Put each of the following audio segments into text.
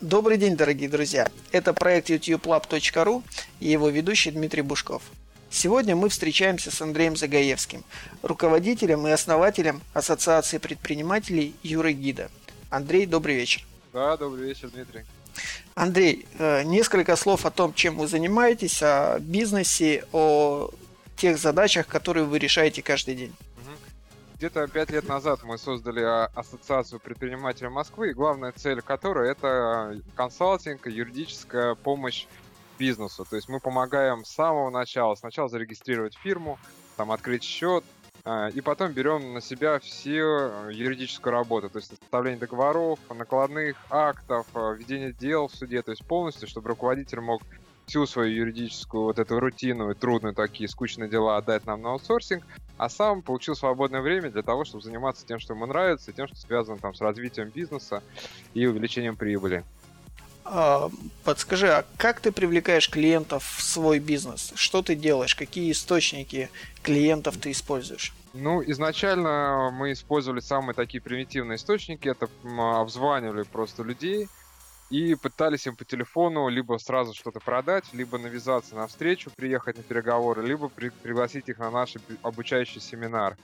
Добрый день, дорогие друзья! Это проект youtubelab.ru и его ведущий Дмитрий Бушков. Сегодня мы встречаемся с Андреем Загаевским, руководителем и основателем Ассоциации предпринимателей Юры Гида. Андрей, добрый вечер. Да, добрый вечер, Дмитрий. Андрей, э, несколько слов о том, чем вы занимаетесь, о бизнесе, о тех задачах, которые вы решаете каждый день. Где-то пять лет назад мы создали а, Ассоциацию предпринимателей Москвы, и главная цель которой это консалтинг, юридическая помощь бизнесу. То есть мы помогаем с самого начала. Сначала зарегистрировать фирму, там открыть счет, а, и потом берем на себя все юридическую работу, то есть составление договоров, накладных актов, ведение дел в суде, то есть полностью, чтобы руководитель мог всю свою юридическую вот эту рутину и трудные такие скучные дела отдать нам на аутсорсинг, а сам получил свободное время для того, чтобы заниматься тем, что ему нравится, и тем, что связано там с развитием бизнеса и увеличением прибыли. А, подскажи, а как ты привлекаешь клиентов в свой бизнес? Что ты делаешь? Какие источники клиентов ты используешь? Ну, изначально мы использовали самые такие примитивные источники. Это обзванивали просто людей, и пытались им по телефону либо сразу что-то продать, либо навязаться на встречу, приехать на переговоры, либо при- пригласить их на наш обучающий семинар.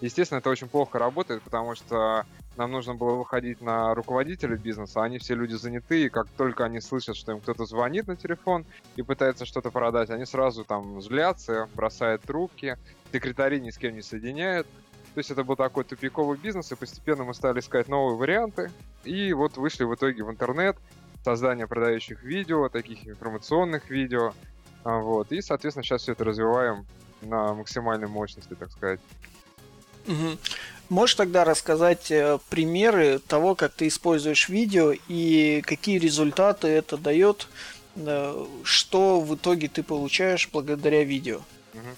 Естественно, это очень плохо работает, потому что нам нужно было выходить на руководителей бизнеса, а они все люди заняты, и как только они слышат, что им кто-то звонит на телефон и пытается что-то продать, они сразу там злятся, бросают трубки, секретари ни с кем не соединяют, то есть это был такой тупиковый бизнес, и постепенно мы стали искать новые варианты. И вот вышли в итоге в интернет, создание продающих видео, таких информационных видео. А, вот. И, соответственно, сейчас все это развиваем на максимальной мощности, так сказать. Угу. Можешь тогда рассказать э, примеры того, как ты используешь видео и какие результаты это дает, э, что в итоге ты получаешь благодаря видео? Угу.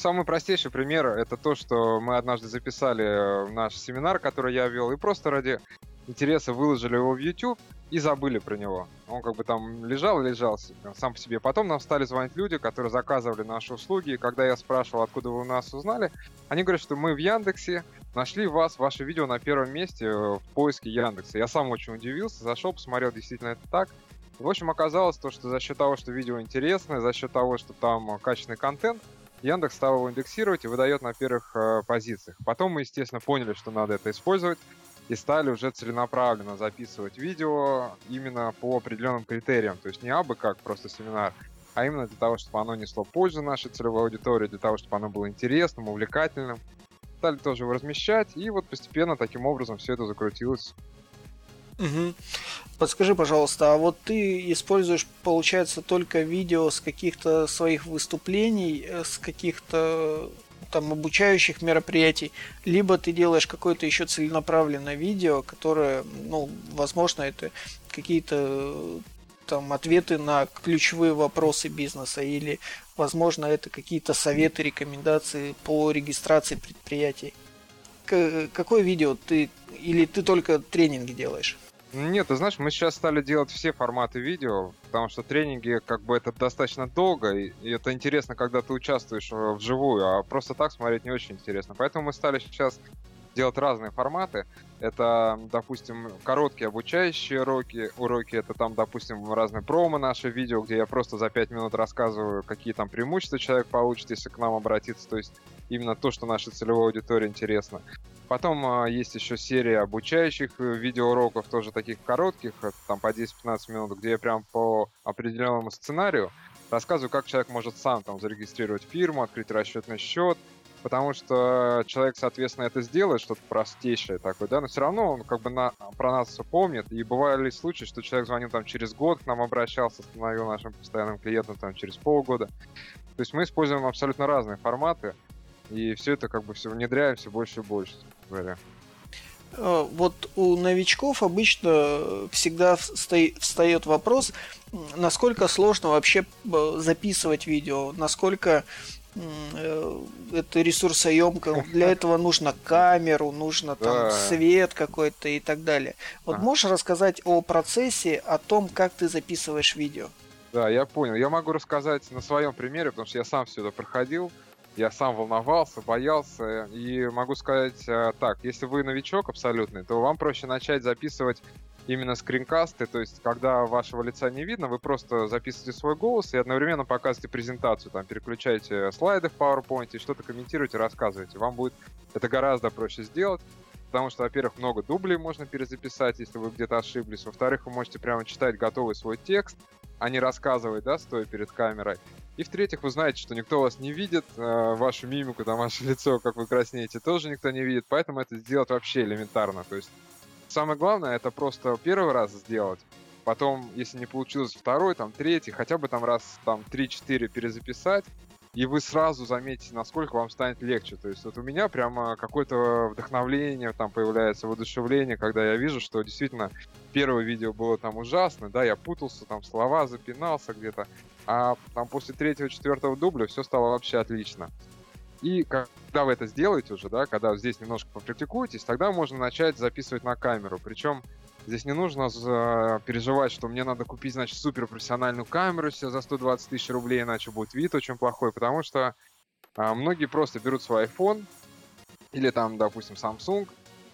Самый простейший пример это то, что мы однажды записали э, наш семинар, который я вел, и просто ради интереса выложили его в YouTube и забыли про него. Он как бы там лежал и лежал сам по себе. Потом нам стали звонить люди, которые заказывали наши услуги. И когда я спрашивал, откуда вы нас узнали, они говорят, что мы в Яндексе нашли вас, ваше видео на первом месте э, в поиске Яндекса. Я сам очень удивился, зашел, посмотрел, действительно это так. В общем, оказалось то, что за счет того, что видео интересное, за счет того, что там качественный контент, Яндекс стал его индексировать и выдает на первых э, позициях. Потом мы, естественно, поняли, что надо это использовать и стали уже целенаправленно записывать видео именно по определенным критериям. То есть не абы как просто семинар, а именно для того, чтобы оно несло пользу нашей целевой аудитории, для того, чтобы оно было интересным, увлекательным. Стали тоже его размещать, и вот постепенно таким образом все это закрутилось Угу. Подскажи, пожалуйста, а вот ты используешь, получается, только видео с каких-то своих выступлений, э, с каких-то там обучающих мероприятий, либо ты делаешь какое-то еще целенаправленное видео, которое, ну, возможно, это какие-то там ответы на ключевые вопросы бизнеса, или, возможно, это какие-то советы, рекомендации по регистрации предприятий. К- какое видео ты, или ты только тренинги делаешь? Нет, ты знаешь, мы сейчас стали делать все форматы видео, потому что тренинги, как бы, это достаточно долго, и, это интересно, когда ты участвуешь вживую, а просто так смотреть не очень интересно. Поэтому мы стали сейчас делать разные форматы. Это, допустим, короткие обучающие уроки. Уроки это там, допустим, разные промо наши видео, где я просто за 5 минут рассказываю, какие там преимущества человек получит, если к нам обратиться. То есть именно то, что нашей целевой аудитории интересно. Потом а, есть еще серия обучающих э, видеоуроков, тоже таких коротких, там по 10-15 минут, где я прям по определенному сценарию рассказываю, как человек может сам там зарегистрировать фирму, открыть расчетный счет, потому что человек, соответственно, это сделает, что-то простейшее такое, да, но все равно он как бы на, про нас все помнит, и бывали случаи, что человек звонил там через год к нам обращался, становил нашим постоянным клиентом там через полгода. То есть мы используем абсолютно разные форматы, и все это как бы все внедряем все больше и больше, говоря. Э, вот у новичков обычно всегда встает вопрос, насколько сложно вообще э, записывать видео, насколько э, это ресурсоемко, для этого нужно камеру, нужно там да. свет какой-то и так далее. Вот а. можешь рассказать о процессе, о том, как ты записываешь видео? Да, я понял. Я могу рассказать на своем примере, потому что я сам все это проходил. Я сам волновался, боялся, и могу сказать э, так, если вы новичок абсолютный, то вам проще начать записывать именно скринкасты, то есть когда вашего лица не видно, вы просто записываете свой голос и одновременно показываете презентацию, там переключаете слайды в PowerPoint, что-то комментируете, рассказываете. Вам будет это гораздо проще сделать, потому что, во-первых, много дублей можно перезаписать, если вы где-то ошиблись. Во-вторых, вы можете прямо читать готовый свой текст, а не рассказывать, да, стоя перед камерой. И в-третьих, вы знаете, что никто вас не видит, э, вашу мимику, там, ваше лицо, как вы краснеете, тоже никто не видит, поэтому это сделать вообще элементарно. То есть самое главное, это просто первый раз сделать, потом, если не получилось, второй, там, третий, хотя бы там раз, там, 3-4 перезаписать, и вы сразу заметите, насколько вам станет легче. То есть вот у меня прямо какое-то вдохновление там появляется, воодушевление, когда я вижу, что действительно первое видео было там ужасно, да, я путался, там слова запинался где-то, а там после третьего, четвертого дубля все стало вообще отлично. И когда вы это сделаете уже, да, когда здесь немножко попрактикуетесь, тогда можно начать записывать на камеру. Причем здесь не нужно переживать, что мне надо купить, значит, суперпрофессиональную камеру себе за 120 тысяч рублей, иначе будет вид очень плохой, потому что а, многие просто берут свой iPhone или там, допустим, Samsung,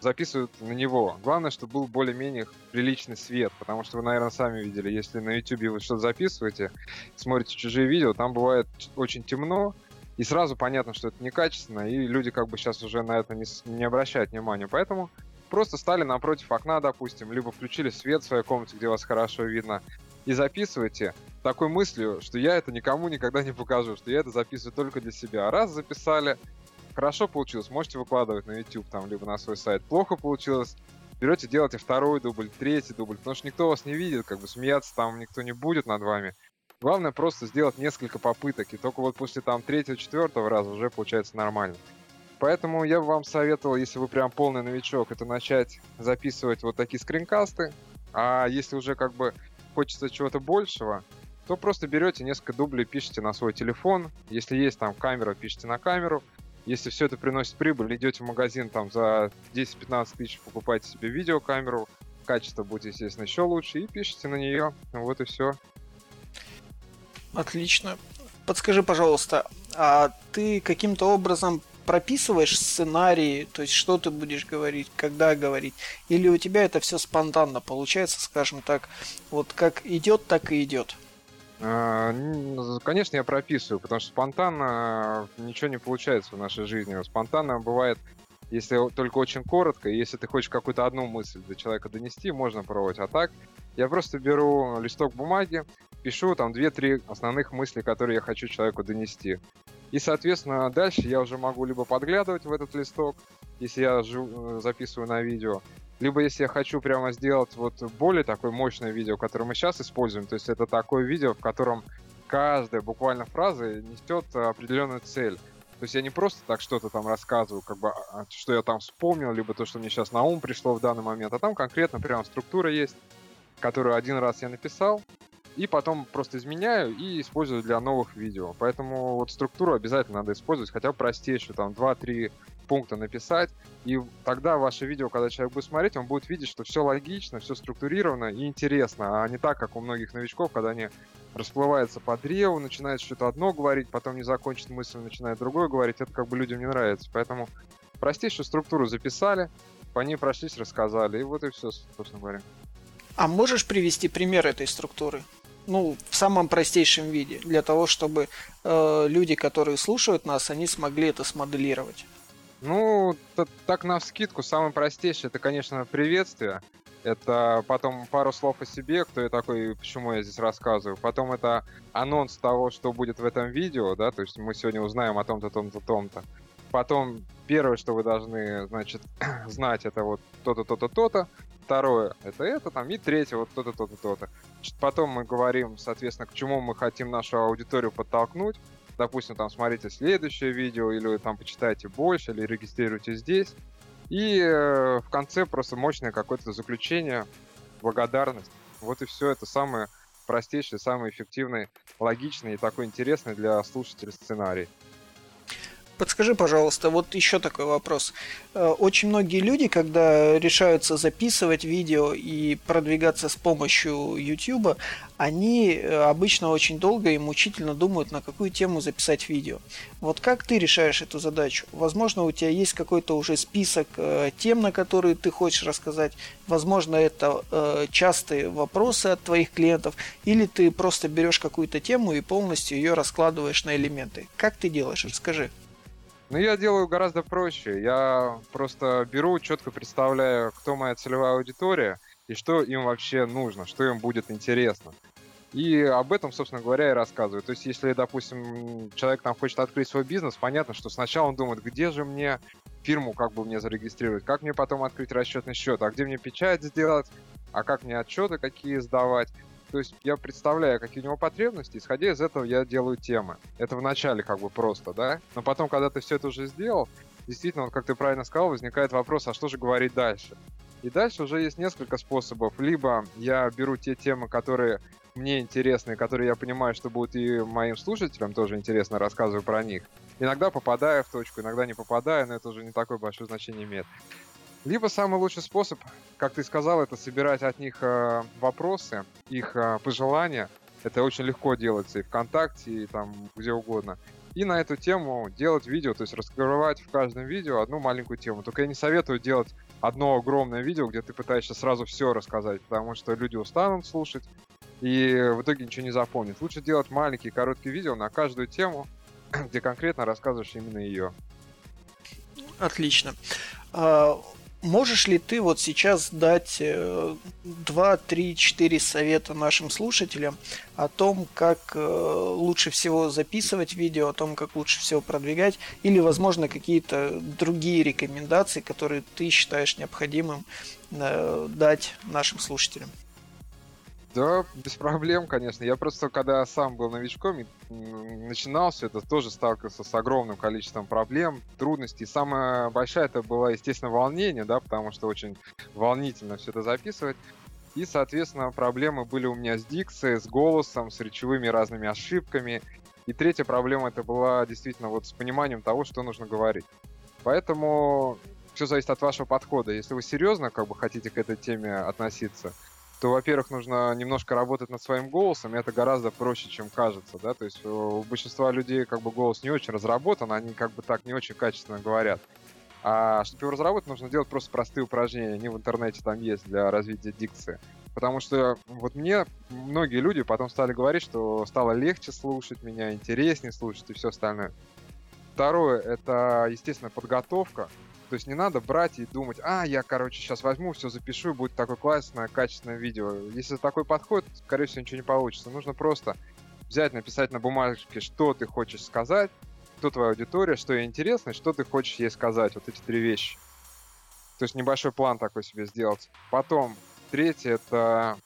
записывают на него. Главное, чтобы был более-менее приличный свет, потому что вы, наверное, сами видели, если на YouTube вы что-то записываете, смотрите чужие видео, там бывает очень темно, и сразу понятно, что это некачественно, и люди как бы сейчас уже на это не, не обращают внимания. Поэтому просто стали напротив окна, допустим, либо включили свет в своей комнате, где вас хорошо видно, и записывайте такой мыслью, что я это никому никогда не покажу, что я это записываю только для себя. Раз записали, хорошо получилось, можете выкладывать на YouTube там, либо на свой сайт. Плохо получилось, берете, делайте второй дубль, третий дубль, потому что никто вас не видит, как бы смеяться там никто не будет над вами. Главное просто сделать несколько попыток, и только вот после там третьего, четвертого раза уже получается нормально. Поэтому я бы вам советовал, если вы прям полный новичок, это начать записывать вот такие скринкасты. А если уже как бы хочется чего-то большего, то просто берете несколько дублей, пишите на свой телефон. Если есть там камера, пишите на камеру. Если все это приносит прибыль, идете в магазин там за 10-15 тысяч, покупаете себе видеокамеру, качество будет, естественно, еще лучше, и пишите на нее. Вот и все. Отлично. Подскажи, пожалуйста, а ты каким-то образом прописываешь сценарий, то есть что ты будешь говорить, когда говорить, или у тебя это все спонтанно получается, скажем так, вот как идет, так и идет? А, конечно, я прописываю, потому что спонтанно ничего не получается в нашей жизни. Спонтанно бывает, если только очень коротко, и если ты хочешь какую-то одну мысль до человека донести, можно пробовать. А так, я просто беру листок бумаги, пишу там 2-3 основных мысли, которые я хочу человеку донести. И, соответственно, дальше я уже могу либо подглядывать в этот листок, если я э, записываю на видео, либо если я хочу прямо сделать вот более такое мощное видео, которое мы сейчас используем, то есть это такое видео, в котором каждая буквально фраза несет определенную цель. То есть я не просто так что-то там рассказываю, как бы, а, что я там вспомнил, либо то, что мне сейчас на ум пришло в данный момент, а там конкретно прямо структура есть, которую один раз я написал, и потом просто изменяю и использую для новых видео. Поэтому вот структуру обязательно надо использовать, хотя бы простейшую, там 2-3 пункта написать, и тогда ваше видео, когда человек будет смотреть, он будет видеть, что все логично, все структурировано и интересно, а не так, как у многих новичков, когда они расплываются по древу, начинают что-то одно говорить, потом не закончит мысль, начинает другое говорить, это как бы людям не нравится. Поэтому простейшую структуру записали, по ней прошлись, рассказали, и вот и все, собственно говоря. А можешь привести пример этой структуры? Ну, в самом простейшем виде, для того, чтобы э, люди, которые слушают нас, они смогли это смоделировать. Ну, так на вскидку, самое простейшее, это, конечно, приветствие. Это потом пару слов о себе, кто я такой, почему я здесь рассказываю. Потом это анонс того, что будет в этом видео, да, то есть мы сегодня узнаем о том-то, том-то, том-то. Потом первое, что вы должны, значит, знать, это вот то-то, то-то, то-то второе это это, там, и третье вот то-то, то-то, то-то. Потом мы говорим, соответственно, к чему мы хотим нашу аудиторию подтолкнуть. Допустим, там, смотрите следующее видео, или там почитайте больше, или регистрируйте здесь. И э, в конце просто мощное какое-то заключение, благодарность. Вот и все. Это самое простейший, самый эффективный, логичный и такой интересный для слушателей сценарий. Подскажи, пожалуйста, вот еще такой вопрос. Э, очень многие люди, когда решаются записывать видео и продвигаться с помощью YouTube, они э, обычно очень долго и мучительно думают, на какую тему записать видео. Вот как ты решаешь эту задачу? Возможно, у тебя есть какой-то уже список э, тем, на которые ты хочешь рассказать. Возможно, это частые вопросы от твоих клиентов. Или ты просто берешь какую-то тему и полностью ее раскладываешь на элементы. Как ты делаешь? Расскажи. Ну, я делаю гораздо проще. Я просто беру, четко представляю, кто моя целевая аудитория и что им вообще нужно, что им будет интересно. И об этом, собственно говоря, и рассказываю. То есть, если, допустим, человек там хочет открыть свой бизнес, понятно, что сначала он думает, где же мне фирму как бы мне зарегистрировать, как мне потом открыть расчетный счет, а где мне печать сделать, а как мне отчеты какие сдавать. То есть я представляю, какие у него потребности, исходя из этого я делаю темы. Это вначале как бы просто, да? Но потом, когда ты все это уже сделал, действительно, вот как ты правильно сказал, возникает вопрос, а что же говорить дальше? И дальше уже есть несколько способов. Либо я беру те темы, которые мне интересны, которые я понимаю, что будут и моим слушателям тоже интересно, рассказываю про них. Иногда попадаю в точку, иногда не попадаю, но это уже не такое большое значение имеет. Либо самый лучший способ, как ты сказал, это собирать от них э, вопросы, их э, пожелания. Это очень легко делается и ВКонтакте, и там где угодно. И на эту тему делать видео, то есть раскрывать в каждом видео одну маленькую тему. Только я не советую делать одно огромное видео, где ты пытаешься сразу все рассказать, потому что люди устанут слушать и в итоге ничего не запомнят. Лучше делать маленькие короткие видео на каждую тему, где конкретно рассказываешь именно ее. Отлично. Можешь ли ты вот сейчас дать 2, 3, 4 совета нашим слушателям о том, как э, лучше всего записывать видео, о том, как лучше всего продвигать, или, возможно, какие-то другие рекомендации, которые ты считаешь необходимым э, дать нашим слушателям? Да, без проблем, конечно. Я просто, когда сам был новичком и начинал все это, тоже сталкивался с огромным количеством проблем, трудностей. Самая большая это было, естественно, волнение, да, потому что очень волнительно все это записывать. И, соответственно, проблемы были у меня с дикцией, с голосом, с речевыми разными ошибками. И третья проблема это была действительно вот с пониманием того, что нужно говорить. Поэтому все зависит от вашего подхода. Если вы серьезно как бы хотите к этой теме относиться, то, во-первых, нужно немножко работать над своим голосом, и это гораздо проще, чем кажется, да, то есть у большинства людей как бы голос не очень разработан, они как бы так не очень качественно говорят. А чтобы его разработать, нужно делать просто простые упражнения, они в интернете там есть для развития дикции. Потому что вот мне многие люди потом стали говорить, что стало легче слушать меня, интереснее слушать и все остальное. Второе, это, естественно, подготовка. То есть не надо брать и думать, а, я, короче, сейчас возьму, все запишу, и будет такое классное, качественное видео. Если такой подход, скорее всего, ничего не получится. Нужно просто взять, написать на бумажке, что ты хочешь сказать, кто твоя аудитория, что ей интересно, и что ты хочешь ей сказать. Вот эти три вещи. То есть небольшой план такой себе сделать. Потом, третье, это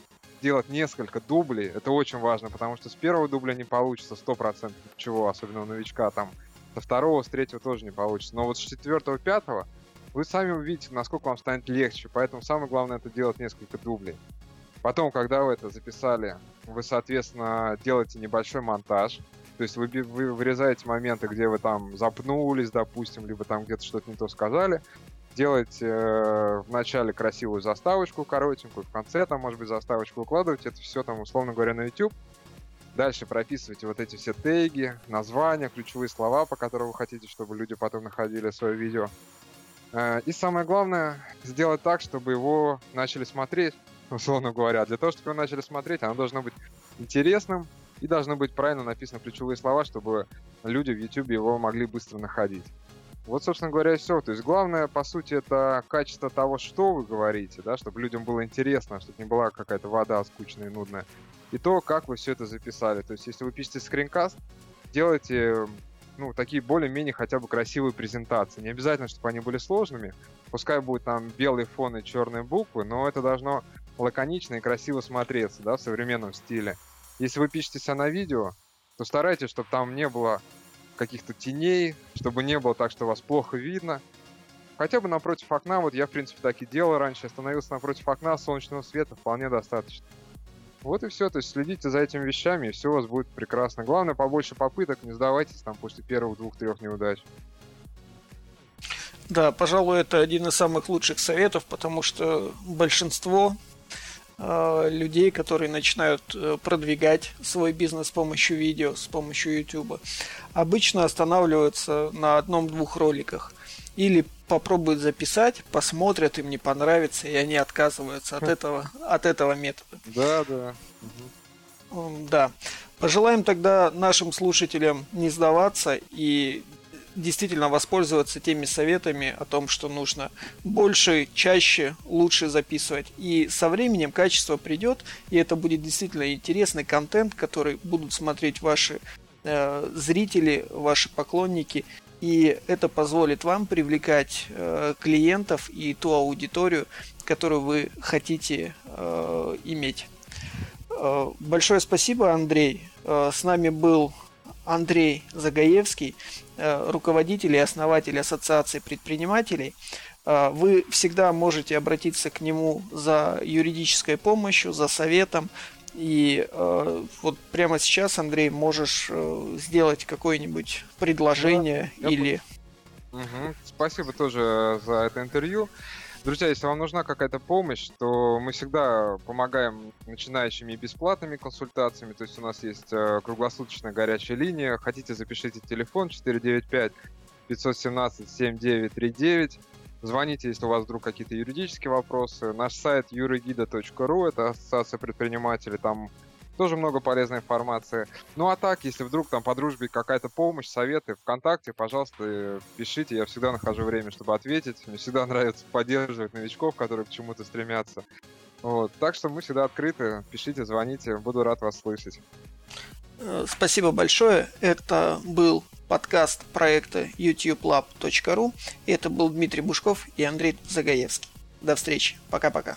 делать несколько дублей. Это очень важно, потому что с первого дубля не получится 100% чего, особенно у новичка там со второго, с третьего тоже не получится. Но вот с четвертого, пятого вы сами увидите, насколько вам станет легче. Поэтому самое главное это делать несколько дублей. Потом, когда вы это записали, вы, соответственно, делаете небольшой монтаж. То есть вы, вы вырезаете моменты, где вы там запнулись, допустим, либо там где-то что-то не то сказали. Делаете э, в начале красивую заставочку коротенькую, в конце там, может быть, заставочку укладываете. Это все там, условно говоря, на YouTube. Дальше прописывайте вот эти все теги, названия, ключевые слова, по которым вы хотите, чтобы люди потом находили свое видео. Э, и самое главное, сделать так, чтобы его начали смотреть, условно говоря. Для того, чтобы его начали смотреть, оно должно быть интересным и должно быть правильно написано ключевые слова, чтобы люди в YouTube его могли быстро находить. Вот, собственно говоря, и все. То есть главное, по сути, это качество того, что вы говорите, да, чтобы людям было интересно, чтобы не была какая-то вода скучная и нудная и то, как вы все это записали. То есть, если вы пишете скринкаст, делайте ну, такие более-менее хотя бы красивые презентации. Не обязательно, чтобы они были сложными. Пускай будет там белый фон и черные буквы, но это должно лаконично и красиво смотреться, да, в современном стиле. Если вы пишете себя на видео, то старайтесь, чтобы там не было каких-то теней, чтобы не было так, что вас плохо видно. Хотя бы напротив окна, вот я, в принципе, так и делал раньше, остановился напротив окна, солнечного света вполне достаточно. Вот и все, то есть следите за этими вещами, и все у вас будет прекрасно. Главное, побольше попыток, не сдавайтесь там после первых двух-трех неудач. Да, пожалуй, это один из самых лучших советов, потому что большинство э, людей, которые начинают э, продвигать свой бизнес с помощью видео, с помощью YouTube, обычно останавливаются на одном-двух роликах. Или попробуют записать, посмотрят, им не понравится, и они отказываются от этого, от этого метода. Да, да. Да. Пожелаем тогда нашим слушателям не сдаваться и действительно воспользоваться теми советами о том, что нужно больше, чаще, лучше записывать. И со временем качество придет, и это будет действительно интересный контент, который будут смотреть ваши э, зрители, ваши поклонники. И это позволит вам привлекать э, клиентов и ту аудиторию, которую вы хотите э, иметь. Э, большое спасибо, Андрей. Э, с нами был Андрей Загаевский, э, руководитель и основатель Ассоциации предпринимателей. Э, вы всегда можете обратиться к нему за юридической помощью, за советом. И э, вот прямо сейчас, Андрей, можешь э, сделать какое-нибудь предложение да, или... Угу. Спасибо тоже за это интервью. Друзья, если вам нужна какая-то помощь, то мы всегда помогаем начинающими бесплатными консультациями. То есть у нас есть э, круглосуточная горячая линия. Хотите, запишите телефон 495 517 7939. Звоните, если у вас вдруг какие-то юридические вопросы. Наш сайт юригида.ру, это ассоциация предпринимателей, там тоже много полезной информации. Ну а так, если вдруг там по дружбе какая-то помощь, советы, ВКонтакте, пожалуйста, пишите, я всегда нахожу время, чтобы ответить. Мне всегда нравится поддерживать новичков, которые к чему-то стремятся. Вот. Так что мы всегда открыты, пишите, звоните, буду рад вас слышать. Э, спасибо большое. Это был подкаст проекта youtubelab.ru. Это был Дмитрий Бушков и Андрей Загаевский. До встречи. Пока-пока.